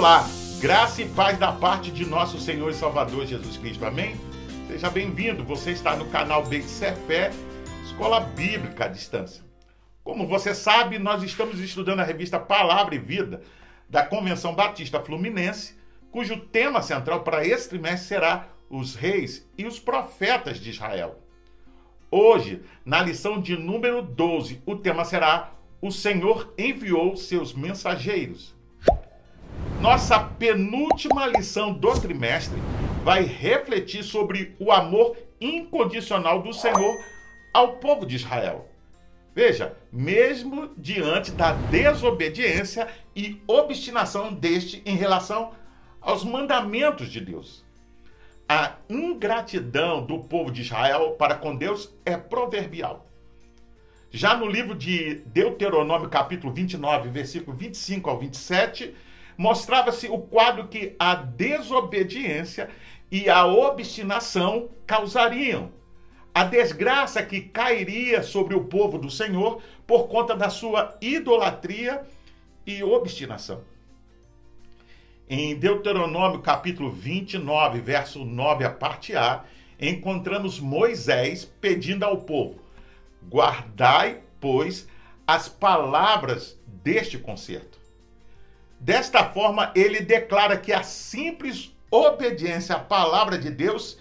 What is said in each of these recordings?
Olá, graça e paz da parte de nosso Senhor e Salvador Jesus Cristo. Amém? Seja bem-vindo. Você está no canal Beixe Fé, Escola Bíblica à Distância. Como você sabe, nós estamos estudando a revista Palavra e Vida da Convenção Batista Fluminense, cujo tema central para esse trimestre será os reis e os profetas de Israel. Hoje, na lição de número 12, o tema será O Senhor enviou seus mensageiros. Nossa penúltima lição do trimestre vai refletir sobre o amor incondicional do Senhor ao povo de Israel. Veja, mesmo diante da desobediência e obstinação deste em relação aos mandamentos de Deus. A ingratidão do povo de Israel para com Deus é proverbial. Já no livro de Deuteronômio, capítulo 29, versículo 25 ao 27, mostrava-se o quadro que a desobediência e a obstinação causariam. A desgraça que cairia sobre o povo do Senhor por conta da sua idolatria e obstinação. Em Deuteronômio capítulo 29, verso 9, a parte A, encontramos Moisés pedindo ao povo: Guardai, pois, as palavras deste concerto. Desta forma, ele declara que a simples obediência à palavra de Deus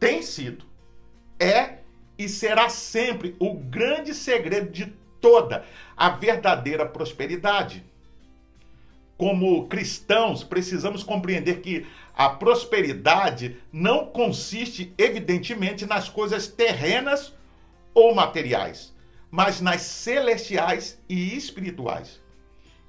tem sido, é e será sempre o grande segredo de toda a verdadeira prosperidade. Como cristãos, precisamos compreender que a prosperidade não consiste, evidentemente, nas coisas terrenas ou materiais, mas nas celestiais e espirituais.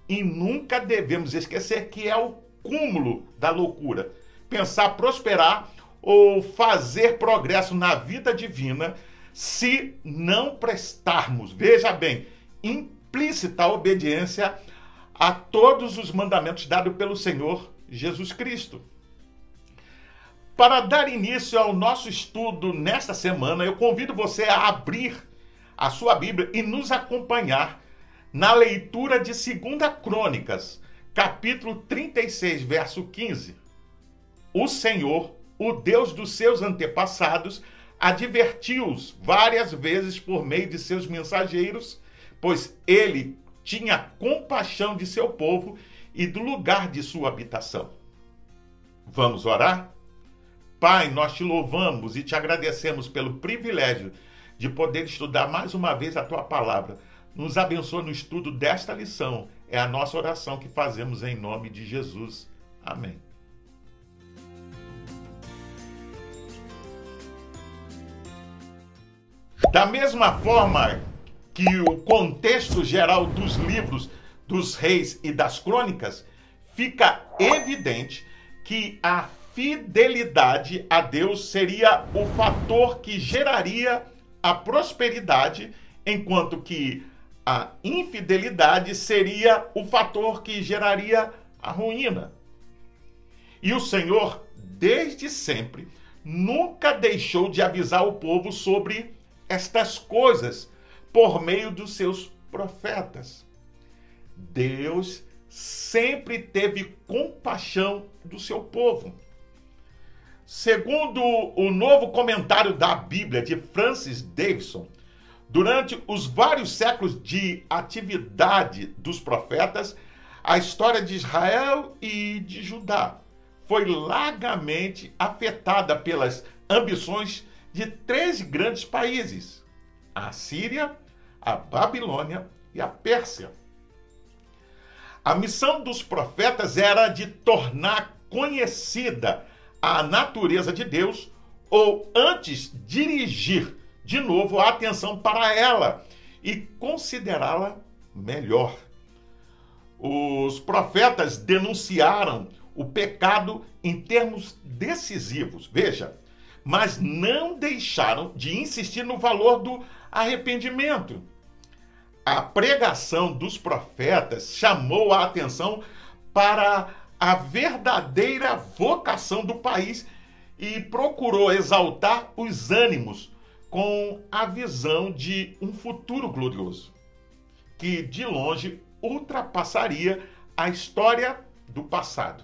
E nunca devemos esquecer que é o cúmulo da loucura pensar prosperar ou fazer progresso na vida divina se não prestarmos, veja bem, implícita obediência a todos os mandamentos dados pelo Senhor Jesus Cristo. Para dar início ao nosso estudo nesta semana, eu convido você a abrir a sua Bíblia e nos acompanhar na leitura de 2 Crônicas, capítulo 36, verso 15. O Senhor, o Deus dos seus antepassados, advertiu-os várias vezes por meio de seus mensageiros, pois ele tinha compaixão de seu povo e do lugar de sua habitação. Vamos orar? Pai, nós te louvamos e te agradecemos pelo privilégio de poder estudar mais uma vez a tua palavra nos abençoe no estudo desta lição. É a nossa oração que fazemos em nome de Jesus. Amém. Da mesma forma que o contexto geral dos livros dos reis e das crônicas, fica evidente que a fidelidade a Deus seria o fator que geraria a prosperidade, enquanto que a infidelidade seria o fator que geraria a ruína. E o Senhor, desde sempre, nunca deixou de avisar o povo sobre estas coisas por meio dos seus profetas. Deus sempre teve compaixão do seu povo. Segundo o novo comentário da Bíblia de Francis Davidson, Durante os vários séculos de atividade dos profetas, a história de Israel e de Judá foi largamente afetada pelas ambições de três grandes países: a Síria, a Babilônia e a Pérsia. A missão dos profetas era de tornar conhecida a natureza de Deus, ou antes dirigir de novo a atenção para ela e considerá-la melhor. Os profetas denunciaram o pecado em termos decisivos, veja, mas não deixaram de insistir no valor do arrependimento. A pregação dos profetas chamou a atenção para a verdadeira vocação do país e procurou exaltar os ânimos com a visão de um futuro glorioso, que de longe ultrapassaria a história do passado.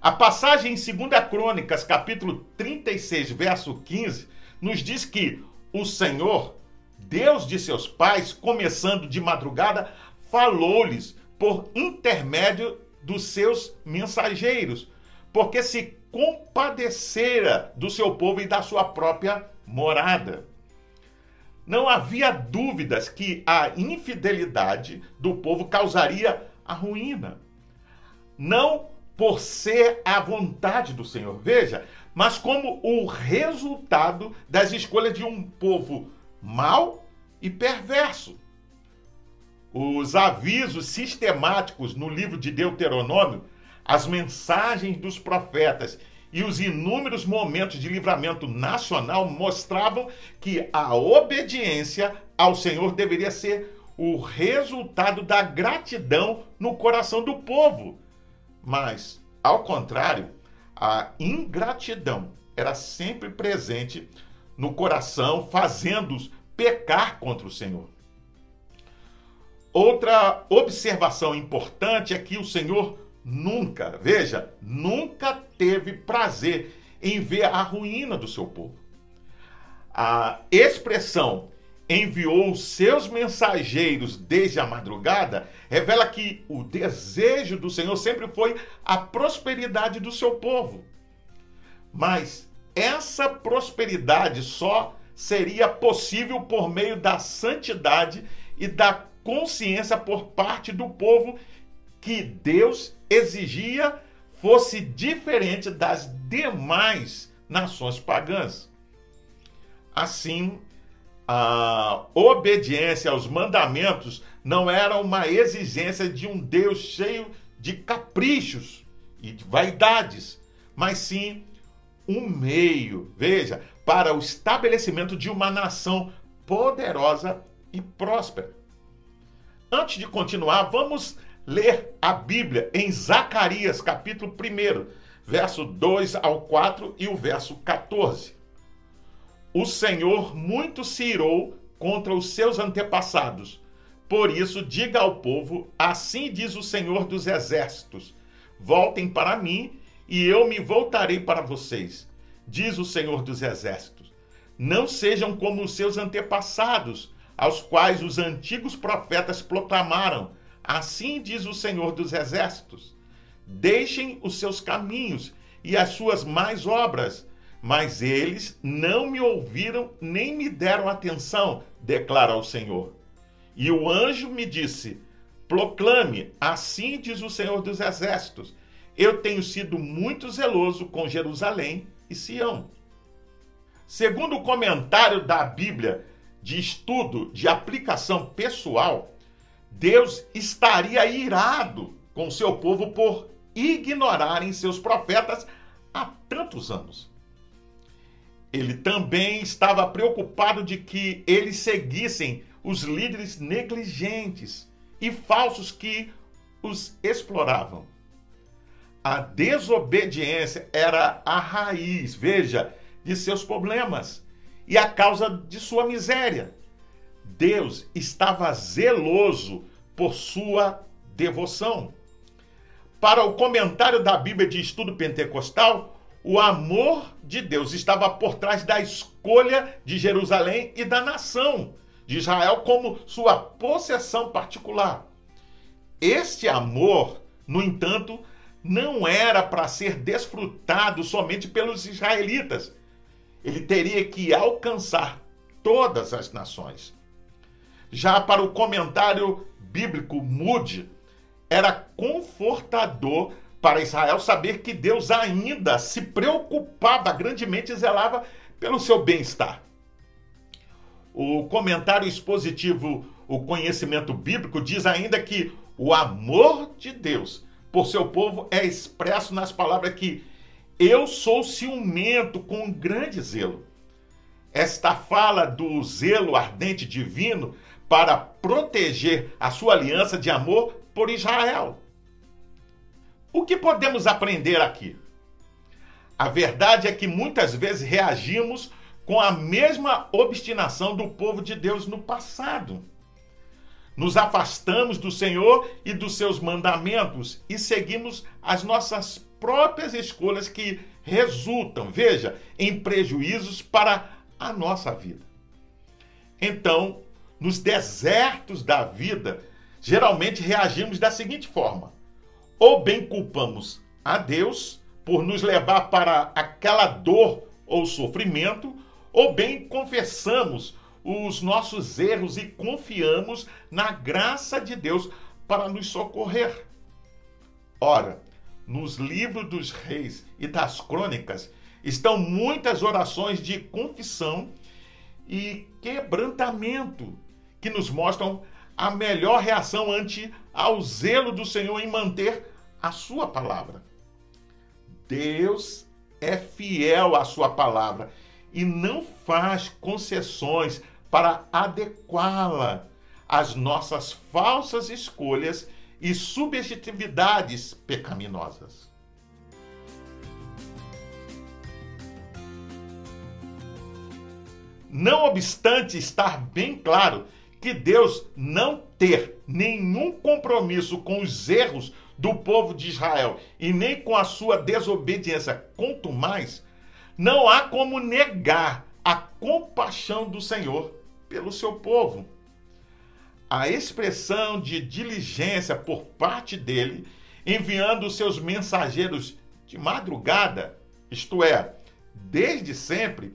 A passagem em 2 Crônicas, capítulo 36, verso 15, nos diz que o Senhor, Deus de seus pais, começando de madrugada, falou-lhes por intermédio dos seus mensageiros, porque se compadecera do seu povo e da sua própria morada. Não havia dúvidas que a infidelidade do povo causaria a ruína. Não por ser a vontade do Senhor, veja, mas como o resultado das escolhas de um povo mau e perverso. Os avisos sistemáticos no livro de Deuteronômio, as mensagens dos profetas e os inúmeros momentos de livramento nacional mostravam que a obediência ao Senhor deveria ser o resultado da gratidão no coração do povo mas, ao contrário, a ingratidão era sempre presente no coração, fazendo-os pecar contra o Senhor. Outra observação importante é que o Senhor nunca, veja, nunca teve prazer em ver a ruína do seu povo. A expressão enviou os seus mensageiros desde a madrugada, revela que o desejo do Senhor sempre foi a prosperidade do seu povo. Mas essa prosperidade só seria possível por meio da santidade e da consciência por parte do povo que Deus exigia fosse diferente das demais nações pagãs. Assim, a obediência aos mandamentos não era uma exigência de um Deus cheio de caprichos e de vaidades, mas sim um meio, veja, para o estabelecimento de uma nação poderosa e próspera. Antes de continuar, vamos ler a Bíblia em Zacarias, capítulo 1, verso 2 ao 4 e o verso 14 o Senhor muito se irou contra os seus antepassados. Por isso, diga ao povo: Assim diz o Senhor dos Exércitos: Voltem para mim, e eu me voltarei para vocês. Diz o Senhor dos Exércitos: Não sejam como os seus antepassados, aos quais os antigos profetas proclamaram: Assim diz o Senhor dos Exércitos: Deixem os seus caminhos e as suas más obras mas eles não me ouviram nem me deram atenção, declara o Senhor. E o anjo me disse: Proclame, assim diz o Senhor dos Exércitos: Eu tenho sido muito zeloso com Jerusalém e Sião. Segundo o comentário da Bíblia de estudo de aplicação pessoal, Deus estaria irado com seu povo por ignorarem seus profetas há tantos anos ele também estava preocupado de que eles seguissem os líderes negligentes e falsos que os exploravam. A desobediência era a raiz, veja, de seus problemas e a causa de sua miséria. Deus estava zeloso por sua devoção. Para o comentário da Bíblia de Estudo Pentecostal, o amor de Deus estava por trás da escolha de Jerusalém e da nação de Israel como sua possessão particular. Este amor, no entanto, não era para ser desfrutado somente pelos israelitas. Ele teria que alcançar todas as nações. Já para o comentário bíblico Moody, era confortador para Israel saber que Deus ainda se preocupava grandemente e zelava pelo seu bem-estar. O comentário expositivo, o conhecimento bíblico, diz ainda que o amor de Deus por seu povo é expresso nas palavras que eu sou ciumento com um grande zelo. Esta fala do zelo ardente divino para proteger a sua aliança de amor por Israel. O que podemos aprender aqui? A verdade é que muitas vezes reagimos com a mesma obstinação do povo de Deus no passado. Nos afastamos do Senhor e dos seus mandamentos e seguimos as nossas próprias escolhas que resultam, veja, em prejuízos para a nossa vida. Então, nos desertos da vida, geralmente reagimos da seguinte forma: ou bem culpamos a Deus por nos levar para aquela dor ou sofrimento, ou bem confessamos os nossos erros e confiamos na graça de Deus para nos socorrer. Ora, nos livros dos reis e das crônicas estão muitas orações de confissão e quebrantamento que nos mostram a melhor reação ante ao zelo do Senhor em manter a sua palavra. Deus é fiel à sua palavra e não faz concessões para adequá-la às nossas falsas escolhas e subjetividades pecaminosas. Não obstante estar bem claro que Deus não ter nenhum compromisso com os erros do povo de Israel e nem com a sua desobediência, quanto mais, não há como negar a compaixão do Senhor pelo seu povo. A expressão de diligência por parte dele, enviando seus mensageiros de madrugada, isto é, desde sempre,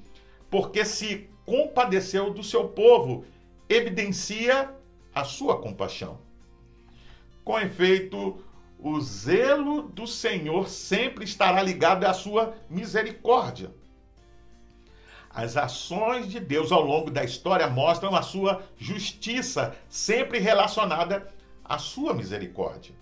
porque se compadeceu do seu povo, evidencia a sua compaixão. Com efeito, o zelo do Senhor sempre estará ligado à sua misericórdia. As ações de Deus ao longo da história mostram a sua justiça, sempre relacionada à sua misericórdia.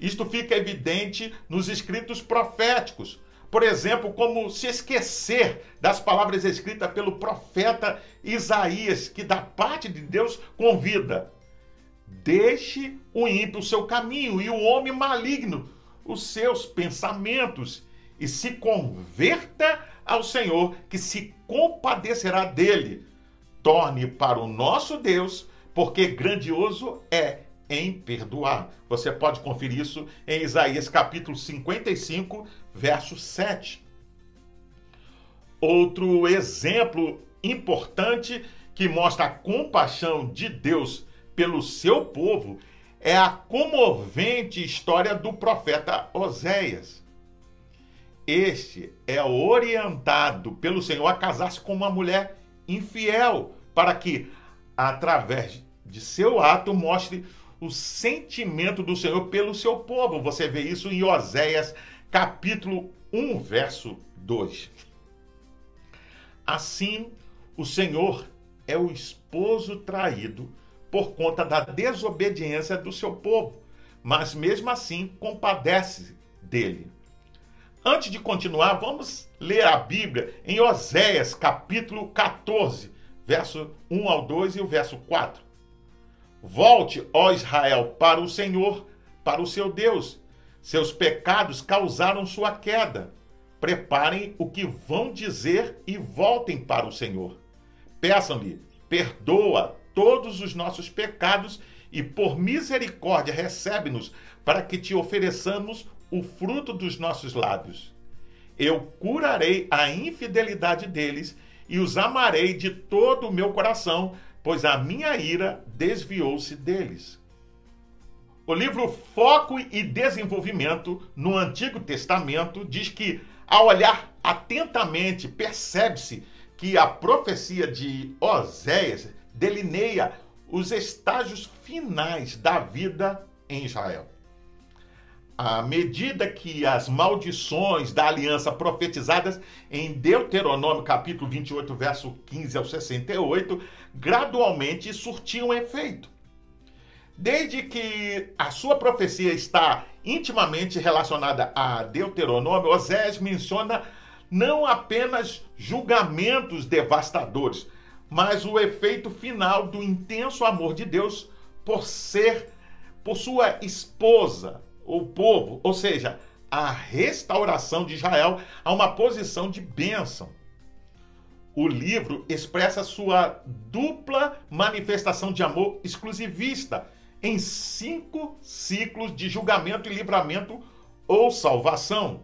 Isto fica evidente nos escritos proféticos. Por exemplo, como se esquecer das palavras escritas pelo profeta Isaías, que da parte de Deus convida: deixe o ímpio o seu caminho e o homem maligno os seus pensamentos e se converta ao Senhor, que se compadecerá dele. Torne para o nosso Deus, porque grandioso é em perdoar. Você pode conferir isso em Isaías capítulo 55, verso 7. Outro exemplo importante que mostra a compaixão de Deus pelo seu povo é a comovente história do profeta Oséias. Este é orientado pelo Senhor a casar-se com uma mulher infiel, para que, através de seu ato, mostre o sentimento do Senhor pelo seu povo. Você vê isso em Oséias, capítulo 1, verso 2. Assim, o Senhor é o esposo traído por conta da desobediência do seu povo, mas mesmo assim compadece dele. Antes de continuar, vamos ler a Bíblia em Oséias, capítulo 14, verso 1 ao 2 e o verso 4. Volte, ó Israel, para o Senhor, para o seu Deus. Seus pecados causaram sua queda. Preparem o que vão dizer e voltem para o Senhor. Peçam-lhe, perdoa todos os nossos pecados e por misericórdia recebe-nos para que te ofereçamos o fruto dos nossos lábios. Eu curarei a infidelidade deles e os amarei de todo o meu coração, pois a minha ira desviou-se deles. O livro Foco e Desenvolvimento no Antigo Testamento diz que, ao olhar atentamente, percebe-se que a profecia de Oséias delineia os estágios finais da vida em Israel à medida que as maldições da aliança profetizadas em Deuteronômio capítulo 28, verso 15 ao 68, gradualmente surtiam efeito. Desde que a sua profecia está intimamente relacionada a Deuteronômio, Osés menciona não apenas julgamentos devastadores, mas o efeito final do intenso amor de Deus por ser por sua esposa, o povo, ou seja, a restauração de Israel a uma posição de bênção. o livro expressa sua dupla manifestação de amor exclusivista em cinco ciclos de julgamento e livramento ou salvação.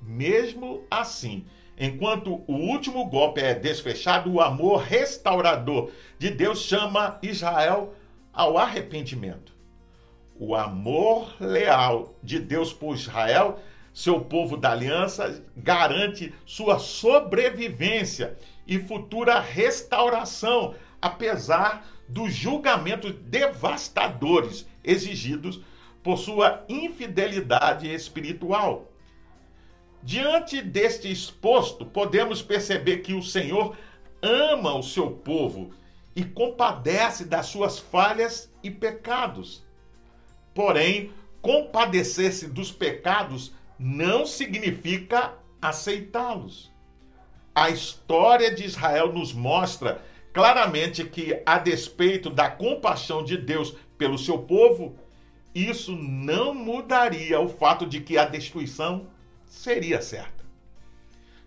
Mesmo assim, enquanto o último golpe é desfechado, o amor restaurador de Deus chama Israel ao arrependimento. O amor leal de Deus por Israel, seu povo da aliança, garante sua sobrevivência e futura restauração, apesar dos julgamentos devastadores exigidos por sua infidelidade espiritual. Diante deste exposto, podemos perceber que o Senhor ama o seu povo e compadece das suas falhas e pecados. Porém, compadecer-se dos pecados não significa aceitá-los. A história de Israel nos mostra claramente que, a despeito da compaixão de Deus pelo seu povo, isso não mudaria o fato de que a destruição seria certa.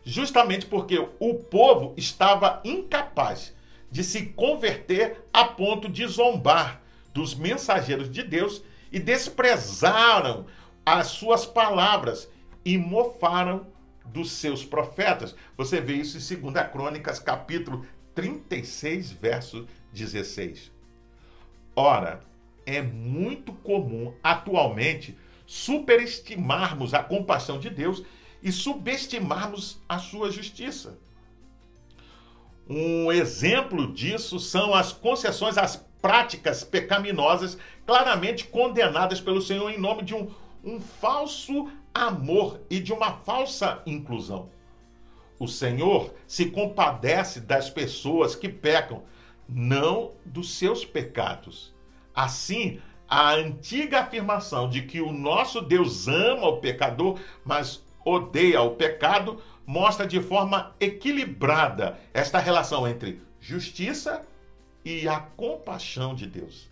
Justamente porque o povo estava incapaz de se converter a ponto de zombar dos mensageiros de Deus e desprezaram as suas palavras e mofaram dos seus profetas. Você vê isso em 2 Crônicas, capítulo 36, verso 16. Ora, é muito comum atualmente superestimarmos a compaixão de Deus e subestimarmos a sua justiça. Um exemplo disso são as concessões às práticas pecaminosas claramente condenadas pelo Senhor em nome de um, um falso amor e de uma falsa inclusão. O Senhor se compadece das pessoas que pecam, não dos seus pecados. Assim, a antiga afirmação de que o nosso Deus ama o pecador, mas odeia o pecado, mostra de forma equilibrada esta relação entre justiça e a compaixão de Deus.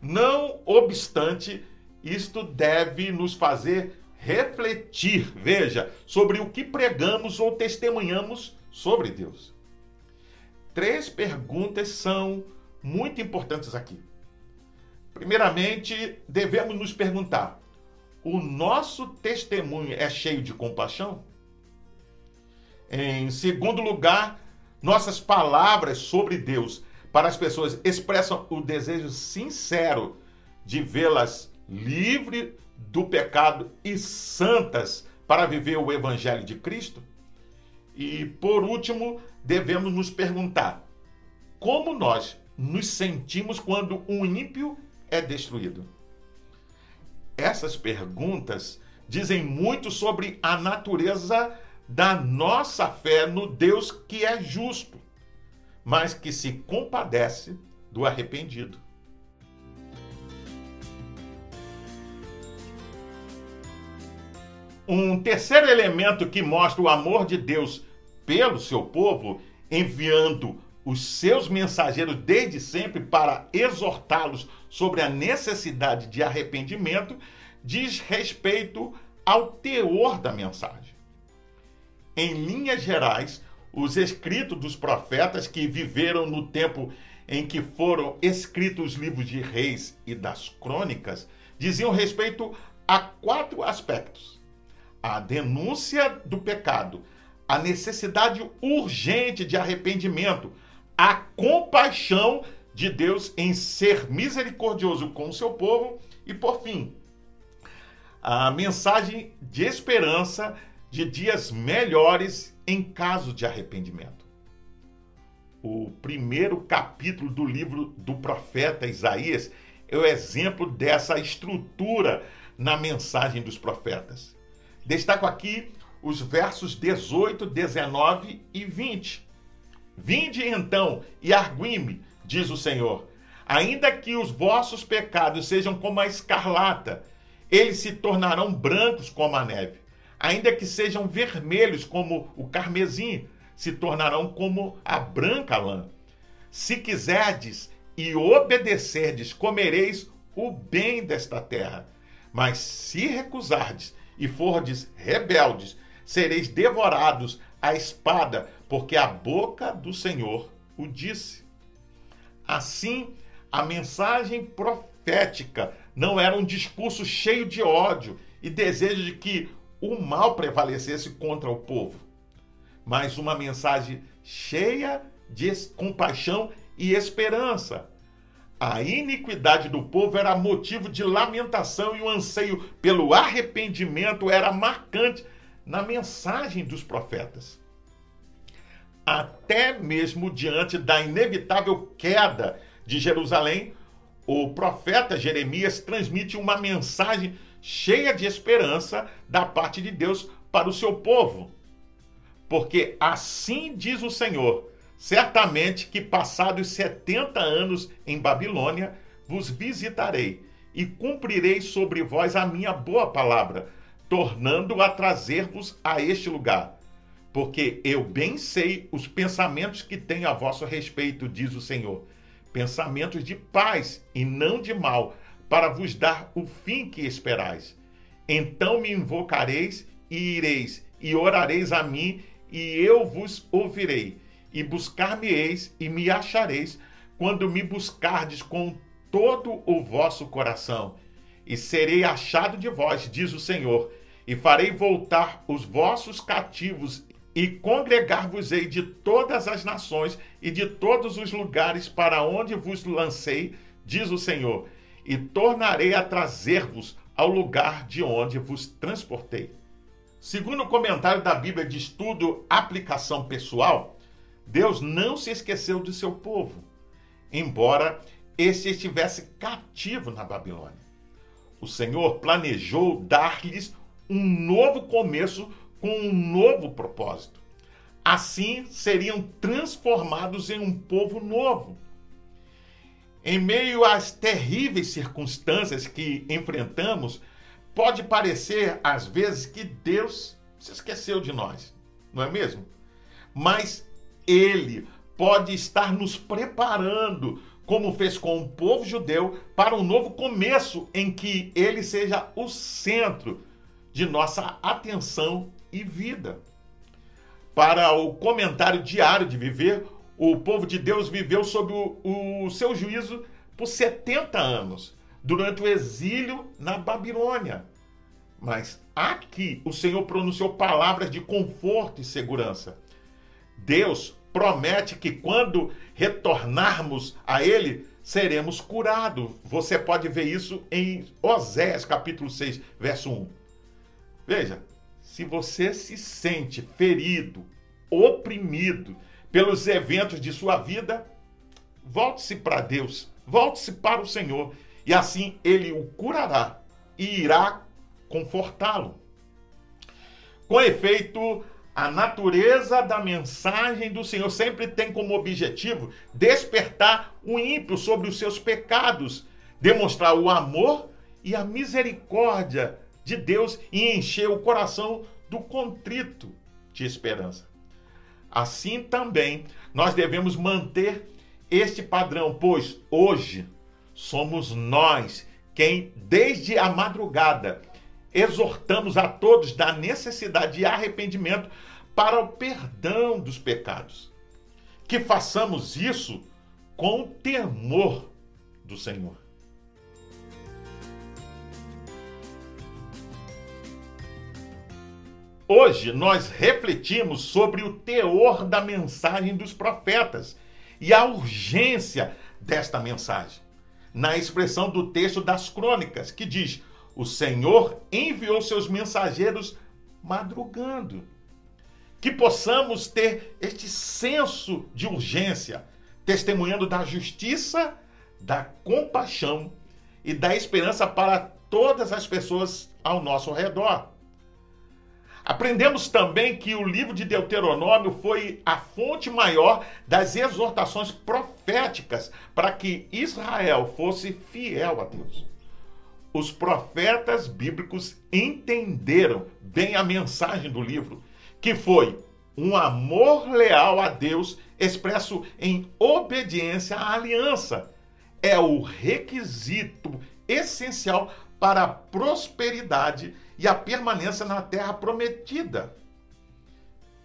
Não obstante, isto deve nos fazer refletir, veja, sobre o que pregamos ou testemunhamos sobre Deus. Três perguntas são muito importantes aqui. Primeiramente, devemos nos perguntar: o nosso testemunho é cheio de compaixão? Em segundo lugar, nossas palavras sobre Deus para as pessoas expressam o desejo sincero de vê-las livres do pecado e santas para viver o evangelho de Cristo? E por último, devemos nos perguntar: como nós nos sentimos quando um ímpio é destruído? Essas perguntas dizem muito sobre a natureza da nossa fé no Deus que é justo, mas que se compadece do arrependido. Um terceiro elemento que mostra o amor de Deus pelo seu povo, enviando os seus mensageiros desde sempre para exortá-los sobre a necessidade de arrependimento, diz respeito ao teor da mensagem. Em linhas gerais, os escritos dos profetas que viveram no tempo em que foram escritos os livros de reis e das crônicas diziam respeito a quatro aspectos: a denúncia do pecado, a necessidade urgente de arrependimento, a compaixão de Deus em ser misericordioso com o seu povo e, por fim, a mensagem de esperança de dias melhores em caso de arrependimento. O primeiro capítulo do livro do profeta Isaías é o exemplo dessa estrutura na mensagem dos profetas. Destaco aqui os versos 18, 19 e 20 Vinde então e arguime, diz o Senhor, ainda que os vossos pecados sejam como a escarlata, eles se tornarão brancos como a neve. Ainda que sejam vermelhos como o carmesim, se tornarão como a branca lã. Se quiserdes e obedecerdes, comereis o bem desta terra. Mas se recusardes e fordes rebeldes, sereis devorados à espada, porque a boca do Senhor o disse. Assim, a mensagem profética não era um discurso cheio de ódio e desejo de que o mal prevalecesse contra o povo, mas uma mensagem cheia de compaixão e esperança. A iniquidade do povo era motivo de lamentação e o anseio pelo arrependimento era marcante na mensagem dos profetas. Até mesmo diante da inevitável queda de Jerusalém, o profeta Jeremias transmite uma mensagem cheia de esperança da parte de Deus para o seu povo. Porque assim diz o Senhor: certamente que passados 70 anos em Babilônia, vos visitarei e cumprirei sobre vós a minha boa palavra, tornando a trazer-vos a este lugar. Porque eu bem sei os pensamentos que tenho a vosso respeito, diz o Senhor pensamentos de paz e não de mal, para vos dar o fim que esperais. Então me invocareis e ireis, e orareis a mim, e eu vos ouvirei. E buscar-me-eis e me achareis, quando me buscardes com todo o vosso coração. E serei achado de vós, diz o Senhor, e farei voltar os vossos cativos e congregar-vos-ei de todas as nações e de todos os lugares para onde vos lancei, diz o Senhor, e tornarei a trazer-vos ao lugar de onde vos transportei. Segundo o comentário da Bíblia de Estudo Aplicação Pessoal, Deus não se esqueceu de seu povo, embora este estivesse cativo na Babilônia. O Senhor planejou dar-lhes um novo começo com um novo propósito. Assim seriam transformados em um povo novo. Em meio às terríveis circunstâncias que enfrentamos, pode parecer às vezes que Deus se esqueceu de nós, não é mesmo? Mas Ele pode estar nos preparando, como fez com o povo judeu, para um novo começo em que Ele seja o centro de nossa atenção e vida. Para o comentário diário de viver, o povo de Deus viveu sob o, o seu juízo por 70 anos, durante o exílio na Babilônia. Mas aqui o Senhor pronunciou palavras de conforto e segurança. Deus promete que quando retornarmos a Ele, seremos curados. Você pode ver isso em Oséias capítulo 6, verso 1. Veja, se você se sente ferido, oprimido pelos eventos de sua vida, volte-se para Deus, volte-se para o Senhor, e assim ele o curará e irá confortá-lo. Com efeito, a natureza da mensagem do Senhor sempre tem como objetivo despertar o ímpio sobre os seus pecados, demonstrar o amor e a misericórdia de Deus e encher o coração do contrito de esperança. Assim também nós devemos manter este padrão, pois hoje somos nós quem, desde a madrugada, exortamos a todos da necessidade de arrependimento para o perdão dos pecados. Que façamos isso com o temor do Senhor. Hoje nós refletimos sobre o teor da mensagem dos profetas e a urgência desta mensagem. Na expressão do texto das crônicas, que diz: O Senhor enviou seus mensageiros madrugando. Que possamos ter este senso de urgência, testemunhando da justiça, da compaixão e da esperança para todas as pessoas ao nosso redor. Aprendemos também que o livro de Deuteronômio foi a fonte maior das exortações proféticas para que Israel fosse fiel a Deus. Os profetas bíblicos entenderam bem a mensagem do livro, que foi um amor leal a Deus expresso em obediência à aliança. É o requisito essencial para a prosperidade e a permanência na terra prometida.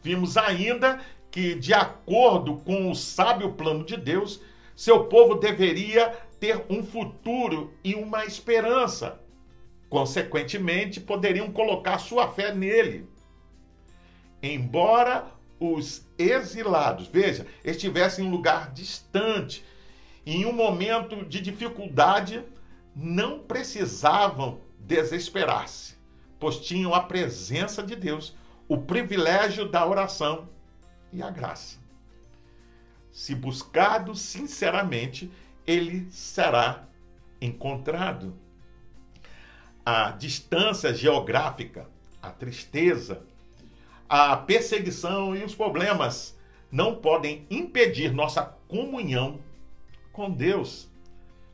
Vimos ainda que, de acordo com o sábio plano de Deus, seu povo deveria ter um futuro e uma esperança. Consequentemente, poderiam colocar sua fé nele. Embora os exilados, veja, estivessem em um lugar distante, em um momento de dificuldade, não precisavam desesperar-se, pois tinham a presença de Deus, o privilégio da oração e a graça. Se buscado sinceramente, ele será encontrado. A distância geográfica, a tristeza, a perseguição e os problemas não podem impedir nossa comunhão com Deus.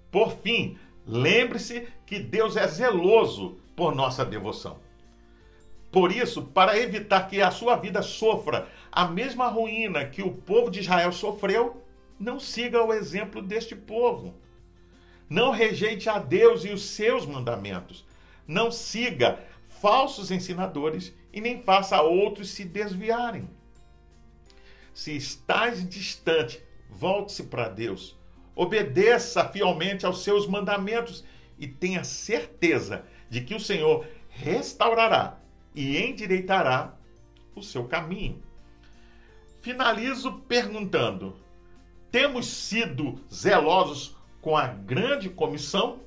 Por fim, lembre-se que Deus é zeloso por nossa devoção. Por isso, para evitar que a sua vida sofra a mesma ruína que o povo de Israel sofreu, não siga o exemplo deste povo. Não rejeite a Deus e os seus mandamentos. Não siga falsos ensinadores e nem faça outros se desviarem. Se estás distante, volte-se para Deus. Obedeça fielmente aos seus mandamentos e tenha certeza de que o Senhor restaurará e endireitará o seu caminho. Finalizo perguntando: temos sido zelosos com a grande comissão?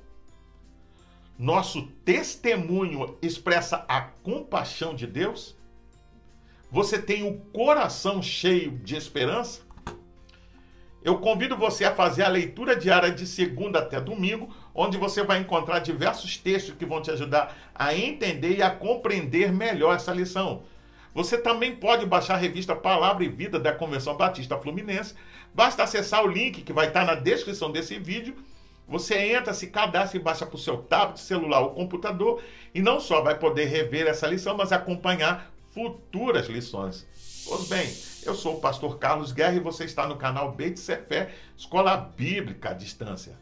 Nosso testemunho expressa a compaixão de Deus? Você tem o coração cheio de esperança? Eu convido você a fazer a leitura diária de segunda até domingo, onde você vai encontrar diversos textos que vão te ajudar a entender e a compreender melhor essa lição. Você também pode baixar a revista Palavra e Vida da Convenção Batista Fluminense. Basta acessar o link que vai estar na descrição desse vídeo. Você entra, se cadastra e baixa para o seu tablet, celular ou computador e não só vai poder rever essa lição, mas acompanhar futuras lições. Pois bem, eu sou o pastor Carlos Guerra e você está no canal Beit Fé, Escola Bíblica à Distância.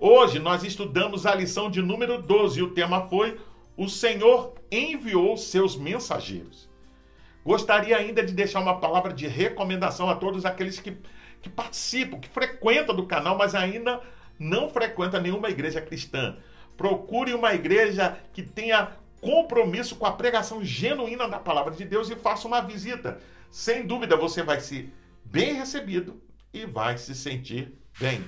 Hoje nós estudamos a lição de número 12 e o tema foi O Senhor enviou seus mensageiros. Gostaria ainda de deixar uma palavra de recomendação a todos aqueles que, que participam, que frequentam do canal, mas ainda não frequentam nenhuma igreja cristã. Procure uma igreja que tenha compromisso com a pregação genuína da palavra de Deus e faça uma visita. Sem dúvida você vai ser bem recebido e vai se sentir bem.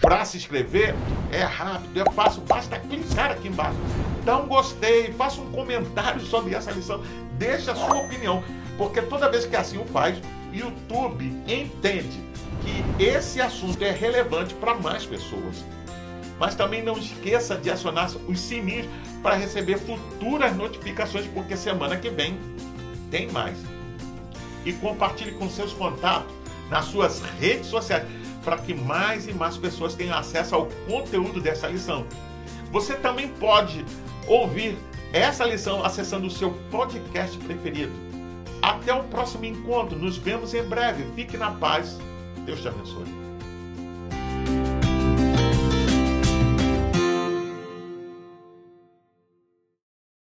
Para se inscrever é rápido, é fácil, basta clicar aqui embaixo. Dá um gostei, faça um comentário sobre essa lição, deixe a sua opinião, porque toda vez que assim o faz, YouTube entende que esse assunto é relevante para mais pessoas. Mas também não esqueça de acionar os sininhos para receber futuras notificações, porque semana que vem tem mais. E compartilhe com seus contatos nas suas redes sociais para que mais e mais pessoas tenham acesso ao conteúdo dessa lição. Você também pode ouvir essa lição acessando o seu podcast preferido. Até o próximo encontro. Nos vemos em breve. Fique na paz. Deus te abençoe.